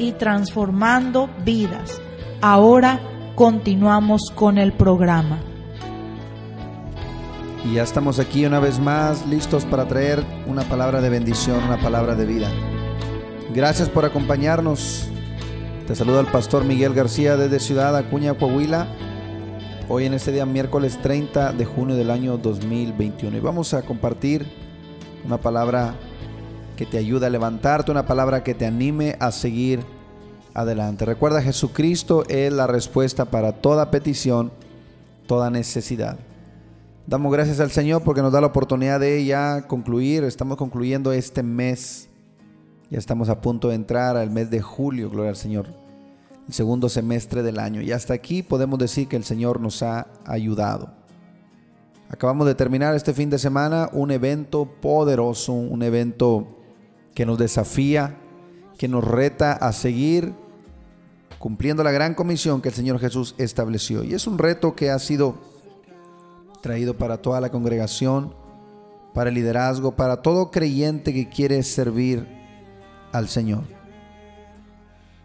y transformando vidas. Ahora continuamos con el programa. Y ya estamos aquí una vez más listos para traer una palabra de bendición, una palabra de vida. Gracias por acompañarnos. Te saluda el pastor Miguel García desde Ciudad Acuña, Coahuila. Hoy en este día miércoles 30 de junio del año 2021 y vamos a compartir una palabra que te ayude a levantarte, una palabra que te anime a seguir adelante. Recuerda, Jesucristo es la respuesta para toda petición, toda necesidad. Damos gracias al Señor porque nos da la oportunidad de ya concluir. Estamos concluyendo este mes. Ya estamos a punto de entrar al mes de julio, gloria al Señor. El segundo semestre del año. Y hasta aquí podemos decir que el Señor nos ha ayudado. Acabamos de terminar este fin de semana un evento poderoso, un evento que nos desafía, que nos reta a seguir cumpliendo la gran comisión que el Señor Jesús estableció. Y es un reto que ha sido traído para toda la congregación, para el liderazgo, para todo creyente que quiere servir al Señor.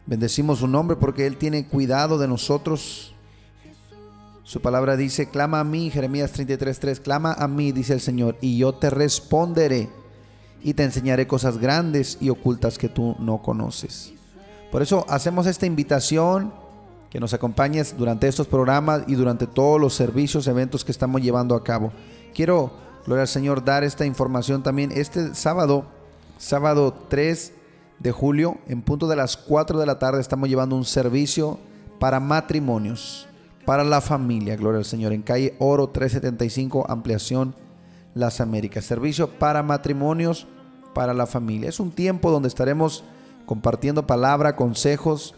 Bendecimos su nombre porque Él tiene cuidado de nosotros. Su palabra dice, clama a mí, Jeremías 33:3, clama a mí, dice el Señor, y yo te responderé y te enseñaré cosas grandes y ocultas que tú no conoces. Por eso hacemos esta invitación que nos acompañes durante estos programas y durante todos los servicios, eventos que estamos llevando a cabo. Quiero, gloria al Señor, dar esta información también. Este sábado, sábado 3 de julio, en punto de las 4 de la tarde, estamos llevando un servicio para matrimonios, para la familia, gloria al Señor, en calle Oro 375, ampliación Las Américas. Servicio para matrimonios para la familia. Es un tiempo donde estaremos compartiendo palabra, consejos,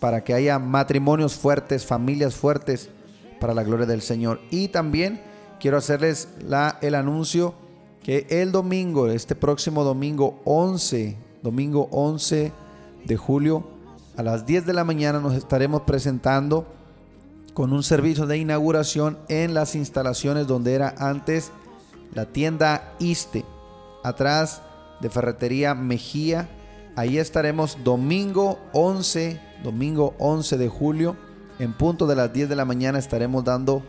para que haya matrimonios fuertes, familias fuertes, para la gloria del Señor. Y también quiero hacerles la, el anuncio que el domingo, este próximo domingo 11, domingo 11 de julio, a las 10 de la mañana nos estaremos presentando con un servicio de inauguración en las instalaciones donde era antes la tienda Iste, atrás de Ferretería Mejía. Ahí estaremos domingo 11, domingo 11 de julio, en punto de las 10 de la mañana estaremos dando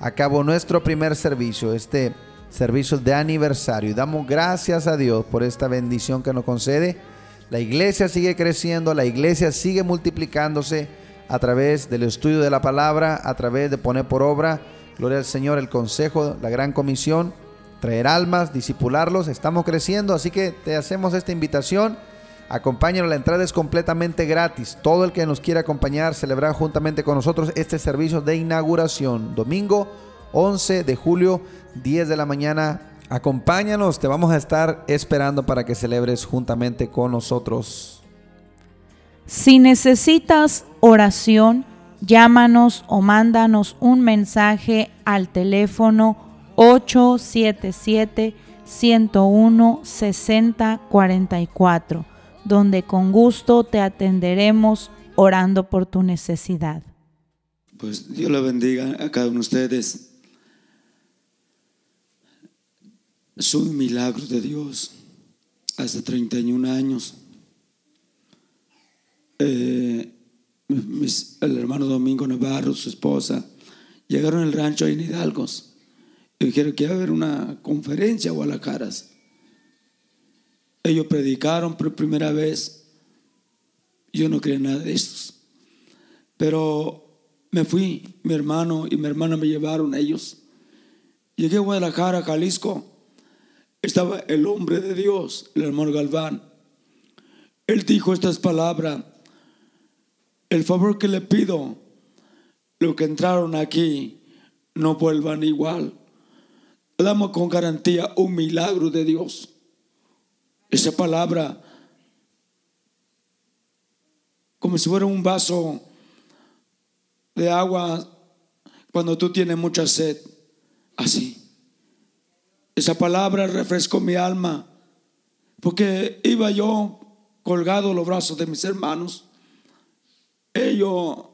a cabo nuestro primer servicio, este servicio de aniversario. Y damos gracias a Dios por esta bendición que nos concede. La iglesia sigue creciendo, la iglesia sigue multiplicándose a través del estudio de la palabra, a través de poner por obra, gloria al Señor, el consejo, la gran comisión traer almas, disipularlos. Estamos creciendo, así que te hacemos esta invitación. Acompáñanos, la entrada es completamente gratis. Todo el que nos quiera acompañar, celebrar juntamente con nosotros este servicio de inauguración. Domingo 11 de julio, 10 de la mañana. Acompáñanos, te vamos a estar esperando para que celebres juntamente con nosotros. Si necesitas oración, llámanos o mándanos un mensaje al teléfono 877 101 6044, donde con gusto te atenderemos orando por tu necesidad. Pues Dios le bendiga a cada uno de ustedes. Es un milagro de Dios. Hace 31 años, eh, el hermano Domingo Navarro, su esposa, llegaron al rancho en Hidalgos dijeron que iba a haber una conferencia a Guadalacaras. Ellos predicaron por primera vez. Yo no creía nada de estos. Pero me fui, mi hermano y mi hermana me llevaron ellos. Llegué a Guadalajara, Jalisco. Estaba el hombre de Dios, el hermano Galván. Él dijo estas palabras. El favor que le pido, los que entraron aquí, no vuelvan igual. Damos con garantía un milagro de Dios. Esa palabra, como si fuera un vaso de agua cuando tú tienes mucha sed, así. Esa palabra refrescó mi alma, porque iba yo colgado los brazos de mis hermanos. Ellos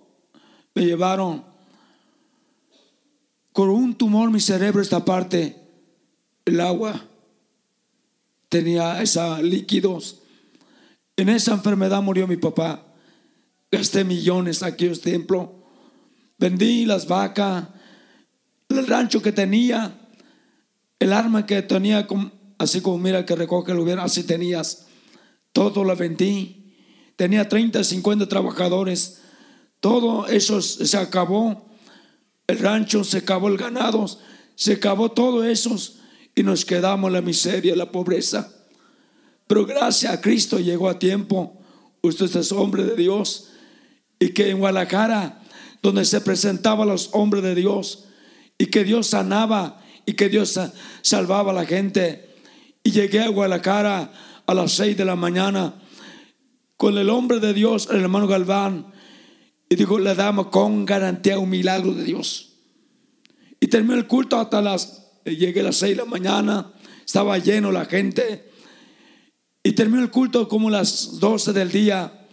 me llevaron con un tumor mi cerebro esta parte, el agua tenía esos líquidos. En esa enfermedad murió mi papá. Gasté millones aquí en templo. Vendí las vacas, el rancho que tenía, el arma que tenía, así como mira que recoge el hubiera, así tenías. Todo lo vendí. Tenía 30, 50 trabajadores. Todo eso se acabó. El rancho se acabó, el ganado se acabó todo eso y nos quedamos la miseria, la pobreza. Pero gracias a Cristo llegó a tiempo. Usted es hombre de Dios y que en Guadalajara, donde se presentaban los hombres de Dios y que Dios sanaba y que Dios salvaba a la gente. Y llegué a Guadalajara a las seis de la mañana con el hombre de Dios, el hermano Galván, y dijo, le damos con garantía un milagro de Dios. Y terminó el culto hasta las eh, llegué a las 6 de la mañana, estaba lleno la gente. Y terminó el culto como las 12 del día.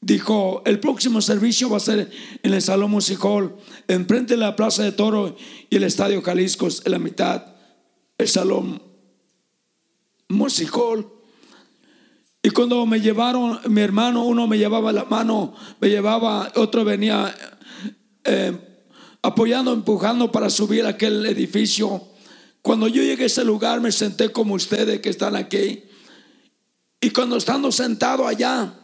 Dijo, el próximo servicio va a ser en el Salón Musical, enfrente de la Plaza de Toro y el Estadio Jalisco, en la mitad, el Salón Musical. Y cuando me llevaron, mi hermano, uno me llevaba la mano, me llevaba, otro venía eh, apoyando, empujando para subir aquel edificio. Cuando yo llegué a ese lugar me senté como ustedes que están aquí. Y cuando estando sentado allá,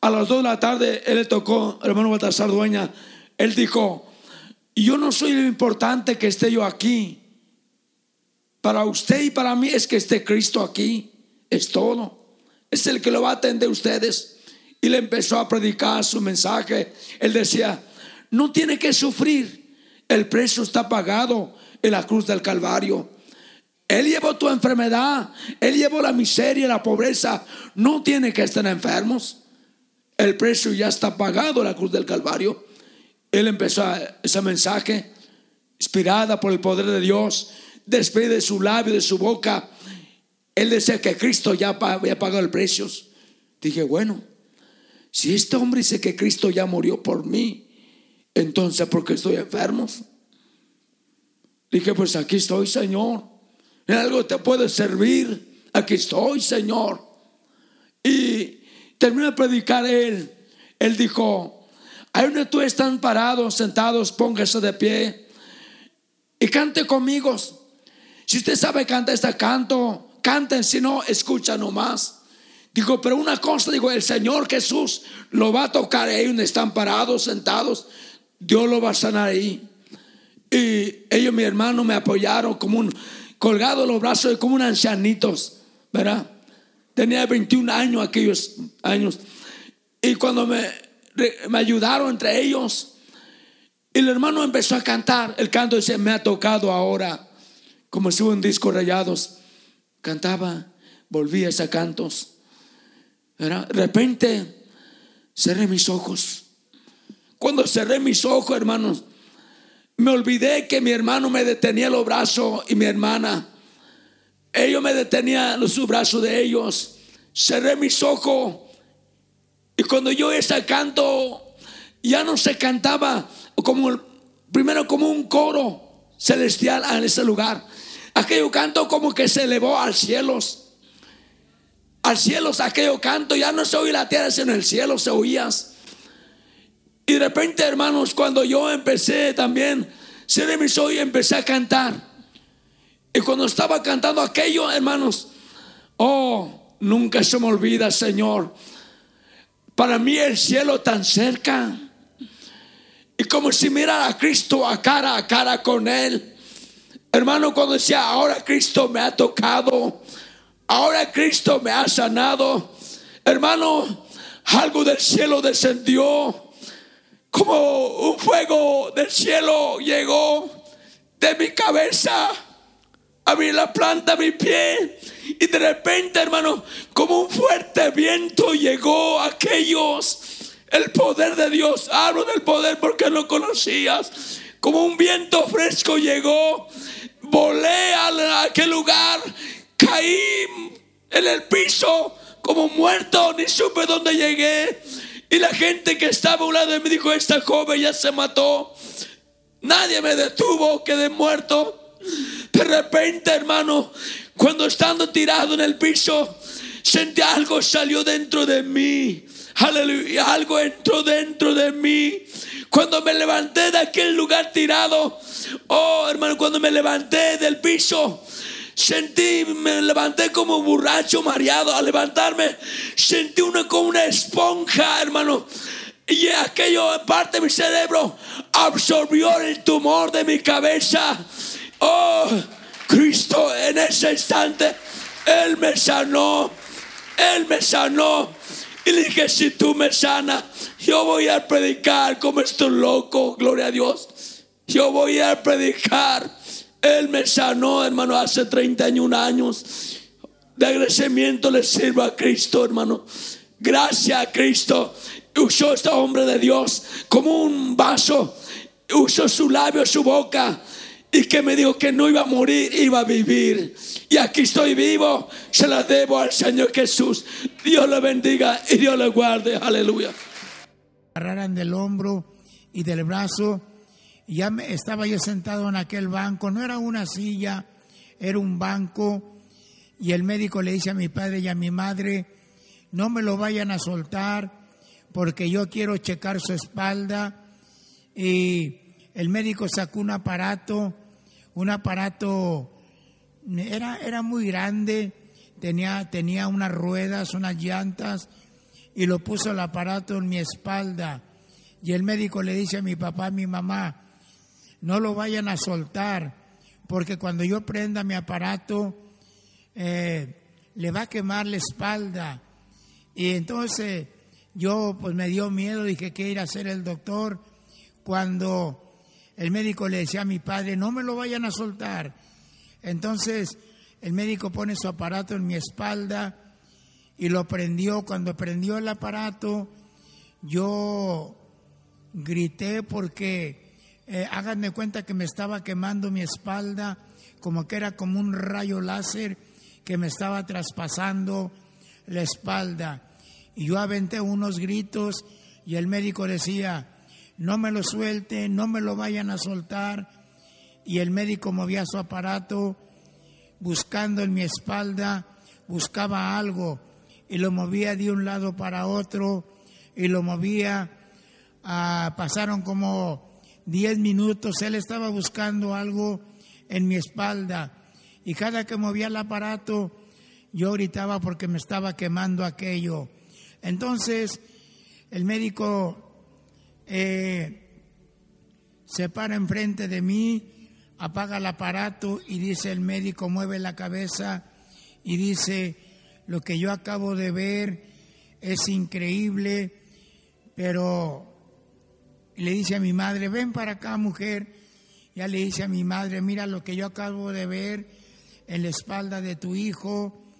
a las dos de la tarde, él le tocó, hermano Baltasar Dueña, él dijo, yo no soy lo importante que esté yo aquí. Para usted y para mí es que esté Cristo aquí. Es todo. Es el que lo va a atender ustedes. Y le empezó a predicar su mensaje. Él decía, no tiene que sufrir. El precio está pagado en la cruz del Calvario. Él llevó tu enfermedad, Él llevó la miseria, la pobreza. No tiene que estar enfermos. El precio ya está pagado en la cruz del Calvario. Él empezó ese mensaje, inspirada por el poder de Dios, después de su labio, de su boca. Él decía que Cristo ya había pagado el precio. Dije, bueno, si este hombre dice que Cristo ya murió por mí, entonces, ¿por qué estoy enfermo? Dije, pues aquí estoy, Señor. En algo te puede servir. Aquí estoy, Señor. Y terminó de predicar él. Él dijo, ahí donde tú están parados, sentados, póngase de pie y cante conmigo. Si usted sabe cantar este canto, canten, si no, escucha nomás. Dijo, pero una cosa, digo, el Señor Jesús lo va a tocar ahí donde están parados, sentados. Dios lo va a sanar ahí. Y ellos, mi hermano, me apoyaron como un colgado los brazos, como un ancianitos, ¿verdad? Tenía 21 años aquellos años. Y cuando me, me ayudaron entre ellos, el hermano empezó a cantar. El canto dice, me ha tocado ahora, como si un disco rayados. Cantaba, volvía a cantos. De repente cerré mis ojos. Cuando cerré mis ojos, hermanos, me olvidé que mi hermano me detenía los brazos y mi hermana. Ellos me detenían los brazos de ellos. Cerré mis ojos. Y cuando yo ese canto, ya no se cantaba como primero como un coro celestial en ese lugar. Aquello canto como que se elevó al cielos. Al cielo aquello canto, ya no se oía la tierra, sino el cielo se oías. Y de repente, hermanos, cuando yo empecé también, cerré mis ojos empecé a cantar. Y cuando estaba cantando aquello, hermanos, oh, nunca se me olvida, Señor. Para mí el cielo tan cerca. y como si mirara a Cristo a cara a cara con Él. Hermano, cuando decía, ahora Cristo me ha tocado, ahora Cristo me ha sanado, hermano, algo del cielo descendió, como un fuego del cielo llegó de mi cabeza a mi la planta de mi pie y de repente, hermano, como un fuerte viento llegó a aquellos. El poder de Dios, hablo del poder porque no conocías. Como un viento fresco llegó, volé a aquel lugar, caí en el piso como muerto, ni supe dónde llegué. Y la gente que estaba a un lado de mí dijo, esta joven ya se mató. Nadie me detuvo, quedé muerto. De repente, hermano, cuando estando tirado en el piso, sentí algo salió dentro de mí. Aleluya, algo entró dentro de mí. Cuando me levanté de aquel lugar tirado, oh hermano, cuando me levanté del piso, sentí, me levanté como borracho mareado. Al levantarme, sentí una como una esponja, hermano. Y aquello, parte de mi cerebro, absorbió el tumor de mi cabeza. Oh, Cristo en ese instante, Él me sanó, Él me sanó. Y le dije, si tú me sanas, yo voy a predicar como estoy loco, gloria a Dios. Yo voy a predicar. Él me sanó, hermano, hace 31 años. De agradecimiento le sirvo a Cristo, hermano. Gracias a Cristo. Usó este hombre de Dios como un vaso. Usó su labio, su boca y que me dijo que no iba a morir, iba a vivir. Y aquí estoy vivo, se la debo al Señor Jesús. Dios le bendiga y Dios le guarde. Aleluya. Agarraran del hombro y del brazo. Ya me, estaba yo sentado en aquel banco. No era una silla, era un banco. Y el médico le dice a mi padre y a mi madre, no me lo vayan a soltar porque yo quiero checar su espalda. Y el médico sacó un aparato un aparato, era, era muy grande, tenía, tenía unas ruedas, unas llantas, y lo puso el aparato en mi espalda. Y el médico le dice a mi papá, a mi mamá, no lo vayan a soltar, porque cuando yo prenda mi aparato, eh, le va a quemar la espalda. Y entonces yo pues me dio miedo, dije que ir a hacer el doctor. Cuando el médico le decía a mi padre, no me lo vayan a soltar. Entonces el médico pone su aparato en mi espalda y lo prendió. Cuando prendió el aparato, yo grité porque eh, háganme cuenta que me estaba quemando mi espalda, como que era como un rayo láser que me estaba traspasando la espalda. Y yo aventé unos gritos y el médico decía, no me lo suelten, no me lo vayan a soltar. Y el médico movía su aparato buscando en mi espalda, buscaba algo y lo movía de un lado para otro y lo movía. Ah, pasaron como 10 minutos, él estaba buscando algo en mi espalda y cada que movía el aparato yo gritaba porque me estaba quemando aquello. Entonces el médico eh, se para enfrente de mí, apaga el aparato y dice el médico, mueve la cabeza y dice, lo que yo acabo de ver es increíble, pero le dice a mi madre, ven para acá mujer, ya le dice a mi madre, mira lo que yo acabo de ver en la espalda de tu hijo,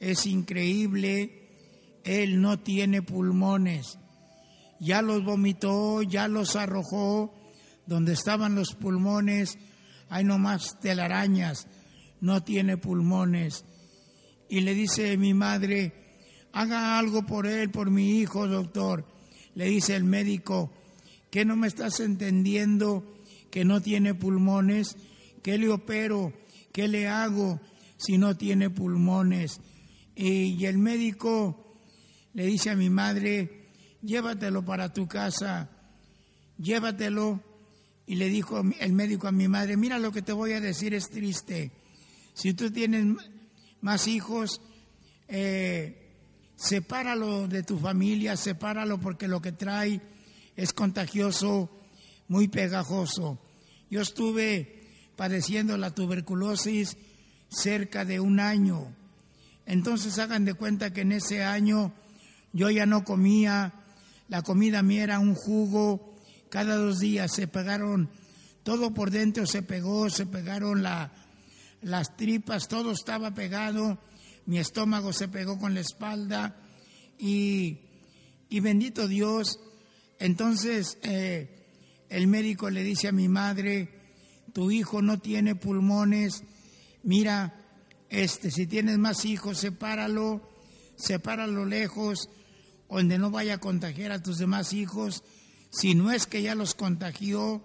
es increíble, él no tiene pulmones ya los vomitó, ya los arrojó, donde estaban los pulmones, hay nomás telarañas, no tiene pulmones. Y le dice mi madre, haga algo por él, por mi hijo, doctor. Le dice el médico, ¿qué no me estás entendiendo que no tiene pulmones? ¿Qué le opero? ¿Qué le hago si no tiene pulmones? Y el médico le dice a mi madre, llévatelo para tu casa, llévatelo. Y le dijo el médico a mi madre, mira lo que te voy a decir es triste. Si tú tienes más hijos, eh, sepáralo de tu familia, sepáralo porque lo que trae es contagioso muy pegajoso. Yo estuve padeciendo la tuberculosis cerca de un año. Entonces hagan de cuenta que en ese año yo ya no comía, la comida mía era un jugo, cada dos días se pegaron, todo por dentro se pegó, se pegaron la, las tripas, todo estaba pegado, mi estómago se pegó con la espalda y, y bendito Dios, entonces eh, el médico le dice a mi madre, tu hijo no tiene pulmones, mira, este, si tienes más hijos, sepáralo, sepáralo lejos, donde no vaya a contagiar a tus demás hijos. Si no es que ya los contagió,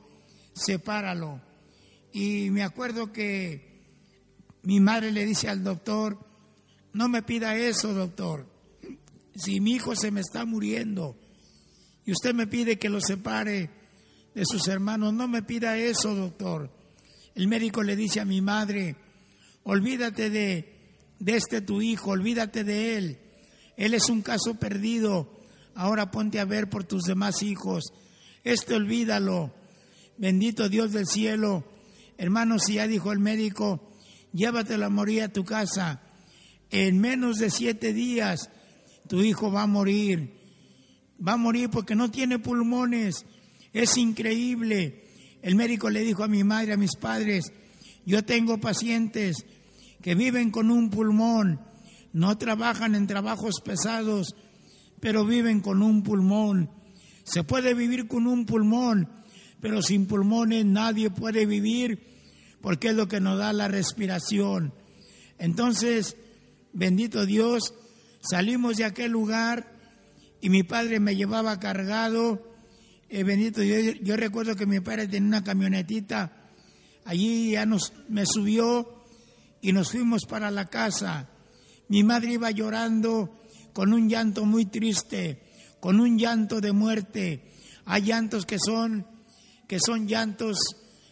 sepáralo. Y me acuerdo que mi madre le dice al doctor, no me pida eso, doctor. Si mi hijo se me está muriendo y usted me pide que lo separe de sus hermanos, no me pida eso, doctor. El médico le dice a mi madre, olvídate de, de este tu hijo, olvídate de él. Él es un caso perdido. Ahora ponte a ver por tus demás hijos. Este olvídalo. Bendito Dios del cielo. Hermanos, si ya dijo el médico, llévatelo a morir a tu casa. En menos de siete días tu hijo va a morir. Va a morir porque no tiene pulmones. Es increíble. El médico le dijo a mi madre, a mis padres, yo tengo pacientes que viven con un pulmón, no trabajan en trabajos pesados, pero viven con un pulmón. Se puede vivir con un pulmón, pero sin pulmones nadie puede vivir porque es lo que nos da la respiración. Entonces, bendito Dios, salimos de aquel lugar y mi padre me llevaba cargado. Eh, bendito Dios, yo recuerdo que mi padre tenía una camionetita, allí ya nos, me subió y nos fuimos para la casa. Mi madre iba llorando con un llanto muy triste, con un llanto de muerte. Hay llantos que son que son llantos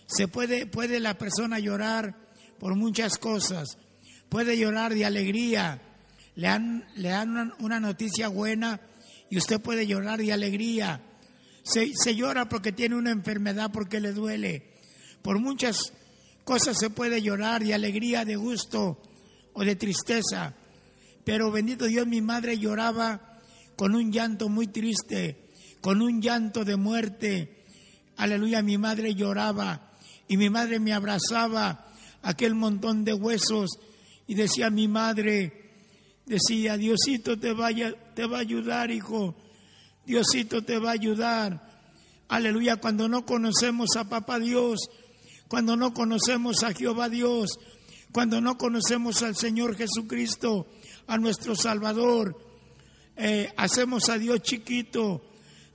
se puede puede la persona llorar por muchas cosas. Puede llorar de alegría. Le dan, le dan una, noticia buena y usted puede llorar de alegría. Se, se llora porque tiene una enfermedad, porque le duele. Por muchas cosas se puede llorar de alegría, de gusto o de tristeza. Pero bendito Dios, mi madre lloraba con un llanto muy triste, con un llanto de muerte. Aleluya, mi madre lloraba y mi madre me abrazaba aquel montón de huesos y decía mi madre, decía, Diosito te, vaya, te va a ayudar, hijo, Diosito te va a ayudar. Aleluya, cuando no conocemos a Papá Dios, cuando no conocemos a Jehová Dios, cuando no conocemos al Señor Jesucristo, a nuestro Salvador, eh, hacemos a Dios chiquito,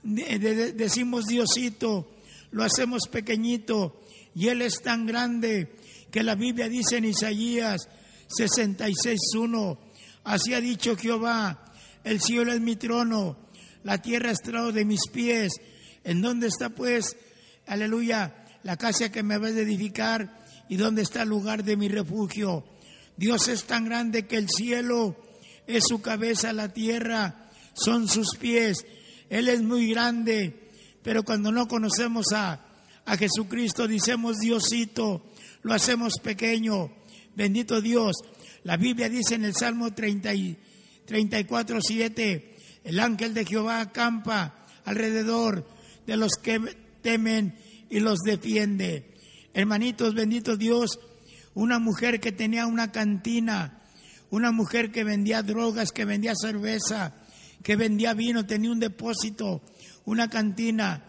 decimos Diosito, lo hacemos pequeñito, y Él es tan grande que la Biblia dice en Isaías 66.1, así ha dicho Jehová, el cielo es mi trono, la tierra es estrado de mis pies, ¿en dónde está pues, aleluya, la casa que me vas a edificar y dónde está el lugar de mi refugio. Dios es tan grande que el cielo es su cabeza, la tierra son sus pies. Él es muy grande, pero cuando no conocemos a, a Jesucristo, decimos Diosito, lo hacemos pequeño. Bendito Dios. La Biblia dice en el Salmo 30 y 34, 7, el ángel de Jehová acampa alrededor de los que temen y los defiende. Hermanitos, bendito Dios, una mujer que tenía una cantina, una mujer que vendía drogas, que vendía cerveza, que vendía vino, tenía un depósito, una cantina.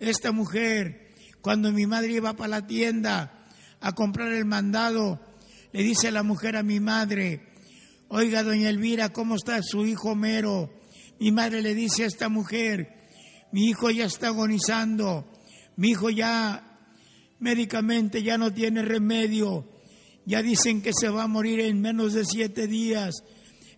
Esta mujer, cuando mi madre iba para la tienda a comprar el mandado, le dice la mujer a mi madre, oiga, doña Elvira, ¿cómo está su hijo Mero? Mi madre le dice a esta mujer, mi hijo ya está agonizando, mi hijo ya médicamente ya no tiene remedio, ya dicen que se va a morir en menos de siete días.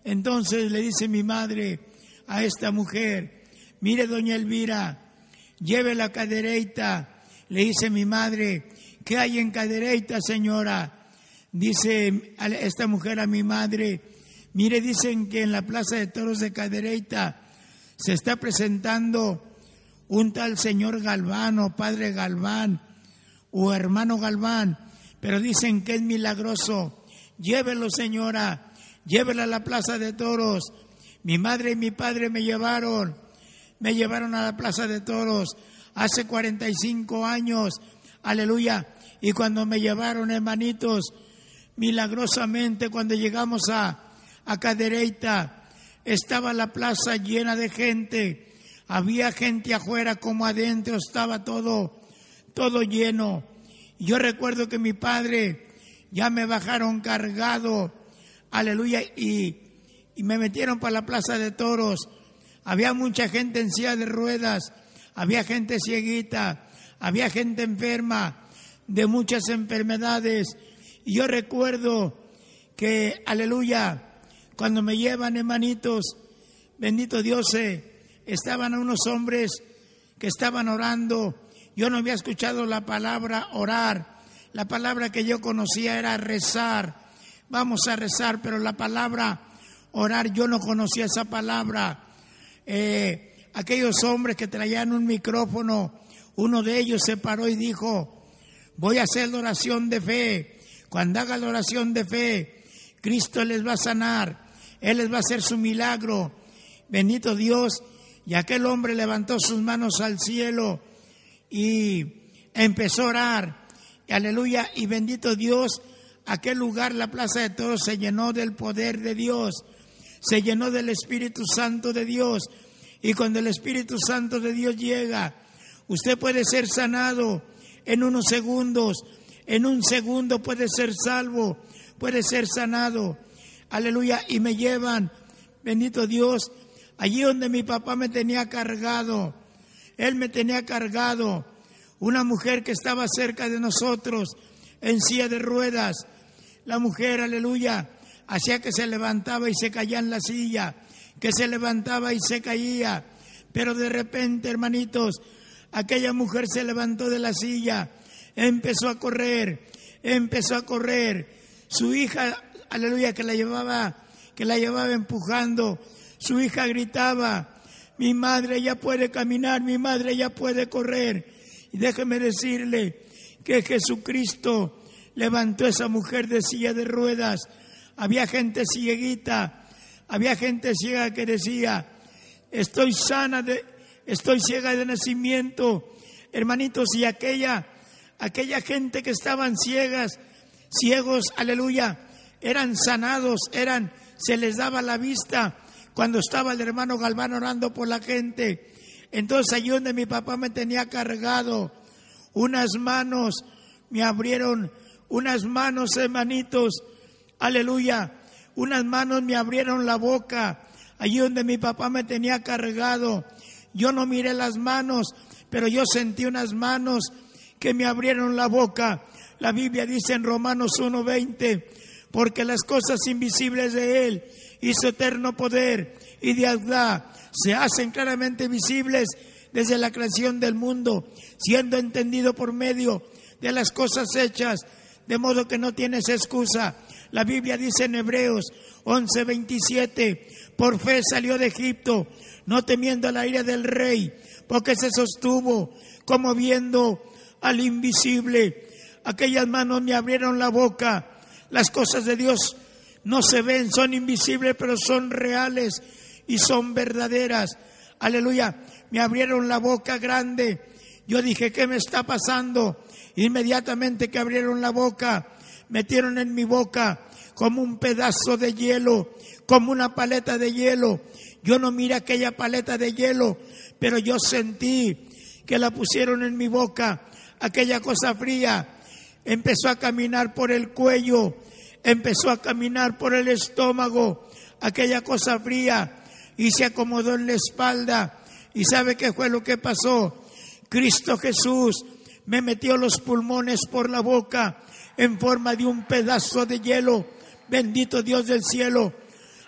Entonces le dice mi madre a esta mujer, mire doña Elvira, lleve la cadereita. Le dice mi madre, ¿qué hay en cadereita, señora? Dice esta mujer a mi madre, mire, dicen que en la Plaza de Toros de Cadereyta se está presentando un tal señor Galván o padre Galván o hermano Galván, pero dicen que es milagroso. Llévelo, señora, llévela a la plaza de toros. Mi madre y mi padre me llevaron, me llevaron a la plaza de toros hace 45 años, aleluya. Y cuando me llevaron, hermanitos, milagrosamente cuando llegamos a, a Cadereyta, estaba la plaza llena de gente, había gente afuera como adentro, estaba todo, todo lleno. Yo recuerdo que mi padre ya me bajaron cargado, aleluya, y, me metieron para la plaza de toros. Había mucha gente en silla de ruedas, había gente cieguita, había gente enferma de muchas enfermedades. Y yo recuerdo que, aleluya, cuando me llevan, hermanitos, bendito Dios, estaban unos hombres que estaban orando. Yo no había escuchado la palabra orar. La palabra que yo conocía era rezar. Vamos a rezar, pero la palabra orar, yo no conocía esa palabra. Eh, aquellos hombres que traían un micrófono, uno de ellos se paró y dijo, voy a hacer la oración de fe. Cuando haga la oración de fe, Cristo les va a sanar, Él les va a hacer su milagro. Bendito Dios. Y aquel hombre levantó sus manos al cielo y empezó a orar. aleluya. Y bendito Dios, aquel lugar, la plaza de todos, se llenó del poder de Dios. Se llenó del Espíritu Santo de Dios. Y cuando el Espíritu Santo de Dios llega, usted puede ser sanado en unos segundos. En un segundo puede ser salvo, puede ser sanado. Aleluya. Y me llevan, bendito Dios, allí donde mi papá me tenía cargado. Él me tenía cargado. Una mujer que estaba cerca de nosotros en silla de ruedas. La mujer, aleluya, hacía que se levantaba y se caía en la silla, que se levantaba y se caía. Pero de repente, hermanitos, aquella mujer se levantó de la silla, empezó a correr, empezó a correr. Su hija, aleluya, que la llevaba, que la llevaba empujando, su hija gritaba, mi madre ya puede caminar, mi madre ya puede correr. Y déjeme decirle que Jesucristo levantó a esa mujer de silla de ruedas. Había gente cieguita, había gente ciega que decía, estoy sana de, estoy ciega de nacimiento. Hermanitos, y aquella, aquella gente que estaban ciegas, ciegos, aleluya, eran sanados, eran, se les daba la vista cuando estaba el hermano Galván orando por la gente. Entonces allí donde mi papá me tenía cargado, unas manos me abrieron, unas manos hermanitos, aleluya, unas manos me abrieron la boca, allí donde mi papá me tenía cargado. Yo no miré las manos, pero yo sentí unas manos que me abrieron la boca. La Biblia dice en Romanos 1:20, porque las cosas invisibles de Él y su eterno poder y deidad se hacen claramente visibles desde la creación del mundo, siendo entendido por medio de las cosas hechas, de modo que no tienes excusa. La Biblia dice en Hebreos 11:27, por fe salió de Egipto, no temiendo la ira del rey, porque se sostuvo como viendo al invisible. Aquellas manos me abrieron la boca. Las cosas de Dios no se ven, son invisibles, pero son reales y son verdaderas. Aleluya. Me abrieron la boca grande. Yo dije, ¿qué me está pasando? Inmediatamente que abrieron la boca, metieron en mi boca como un pedazo de hielo, como una paleta de hielo. Yo no miré aquella paleta de hielo, pero yo sentí que la pusieron en mi boca, aquella cosa fría. Empezó a caminar por el cuello, empezó a caminar por el estómago, aquella cosa fría, y se acomodó en la espalda. ¿Y sabe qué fue lo que pasó? Cristo Jesús me metió los pulmones por la boca en forma de un pedazo de hielo. Bendito Dios del cielo.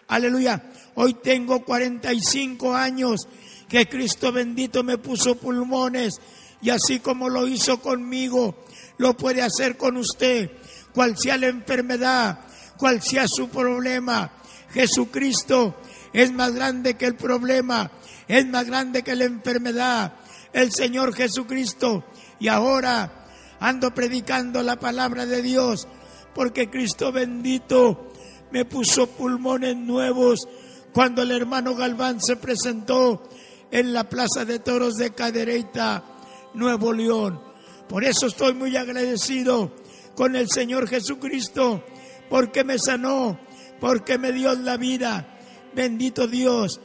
Aleluya. Hoy tengo 45 años que Cristo bendito me puso pulmones y así como lo hizo conmigo, lo puede hacer con usted cual sea la enfermedad, cual sea su problema. Jesucristo es más grande que el problema, es más grande que la enfermedad, el Señor Jesucristo. Y ahora ando predicando la palabra de Dios, porque Cristo bendito me puso pulmones nuevos cuando el hermano Galván se presentó en la Plaza de Toros de Cadereyta, Nuevo León. Por eso estoy muy agradecido con el Señor Jesucristo, porque me sanó, porque me dio la vida. Bendito Dios.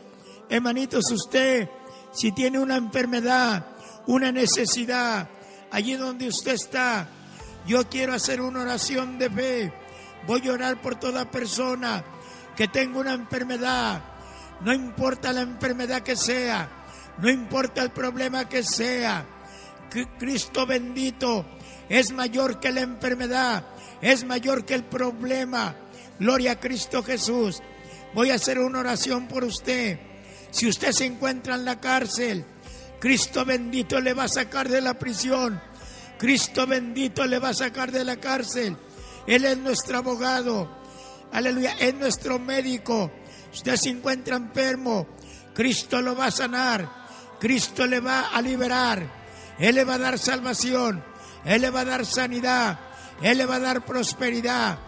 Hermanitos, usted, si tiene una enfermedad, una necesidad, allí donde usted está, yo quiero hacer una oración de fe. Voy a orar por toda persona que tenga una enfermedad. No importa la enfermedad que sea, no importa el problema que sea. Cristo bendito es mayor que la enfermedad, es mayor que el problema. Gloria a Cristo Jesús. Voy a hacer una oración por usted. Si usted se encuentra en la cárcel, Cristo bendito le va a sacar de la prisión. Cristo bendito le va a sacar de la cárcel. Él es nuestro abogado. Aleluya, es nuestro médico. Usted se encuentra enfermo. Cristo lo va a sanar. Cristo le va a liberar. Él le va a dar salvación. Él le va a dar sanidad. Él le va a dar prosperidad.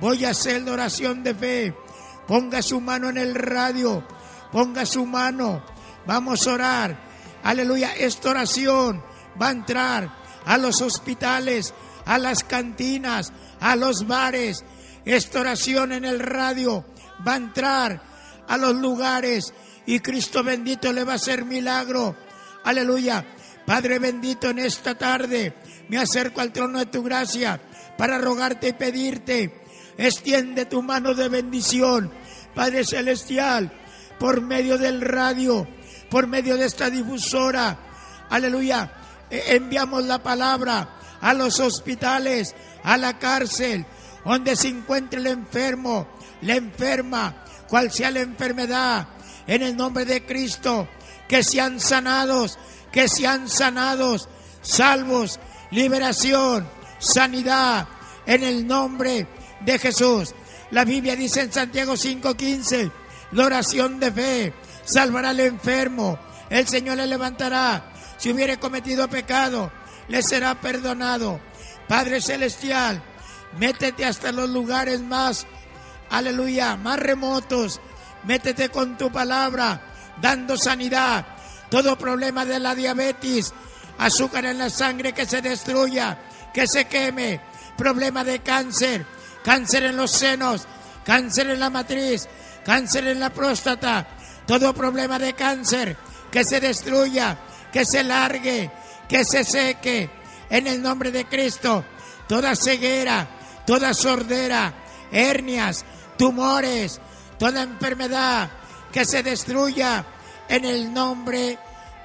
Voy a hacer la oración de fe. Ponga su mano en el radio. Ponga su mano. Vamos a orar. Aleluya. Esta oración va a entrar a los hospitales, a las cantinas, a los bares. Esta oración en el radio va a entrar a los lugares y Cristo bendito le va a hacer milagro. Aleluya. Padre bendito, en esta tarde me acerco al trono de tu gracia para rogarte y pedirte Extiende tu mano de bendición, Padre Celestial, por medio del radio, por medio de esta difusora. Aleluya. E, enviamos la palabra a los hospitales, a la cárcel, donde se encuentre el enfermo, la enferma, cual sea la enfermedad, en el nombre de Cristo, que sean sanados, que sean sanados, salvos, liberación, sanidad, en el nombre de Jesús. La Biblia dice en Santiago 5:15, la oración de fe salvará al enfermo, el Señor le levantará. Si hubiere cometido pecado, le será perdonado. Padre Celestial, métete hasta los lugares más, aleluya, más remotos. Métete con tu palabra, dando sanidad. Todo problema de la diabetes, azúcar en la sangre que se destruya, que se queme, problema de cáncer, cáncer en los senos, cáncer en la matriz, cáncer en la próstata, todo problema de cáncer, que se destruya, que se largue, que se seque, en el nombre de Cristo, toda ceguera, toda sordera, hernias, tumores, toda enfermedad, que se destruya en el nombre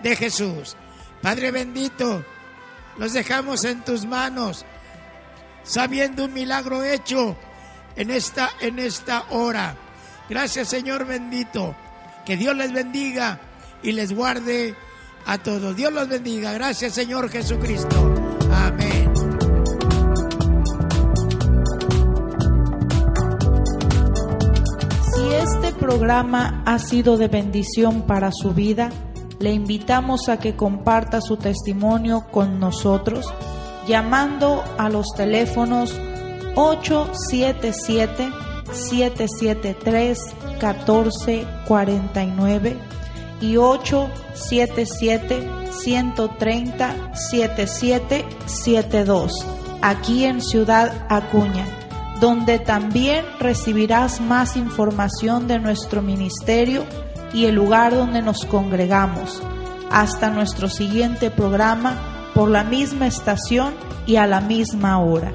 de Jesús. Padre bendito, los dejamos en tus manos sabiendo un milagro hecho en esta, en esta hora. Gracias Señor bendito. Que Dios les bendiga y les guarde a todos. Dios los bendiga. Gracias Señor Jesucristo. Amén. Si este programa ha sido de bendición para su vida, le invitamos a que comparta su testimonio con nosotros llamando a los teléfonos 877-773-1449 y 877-130-7772 aquí en Ciudad Acuña, donde también recibirás más información de nuestro ministerio y el lugar donde nos congregamos. Hasta nuestro siguiente programa por la misma estación y a la misma hora.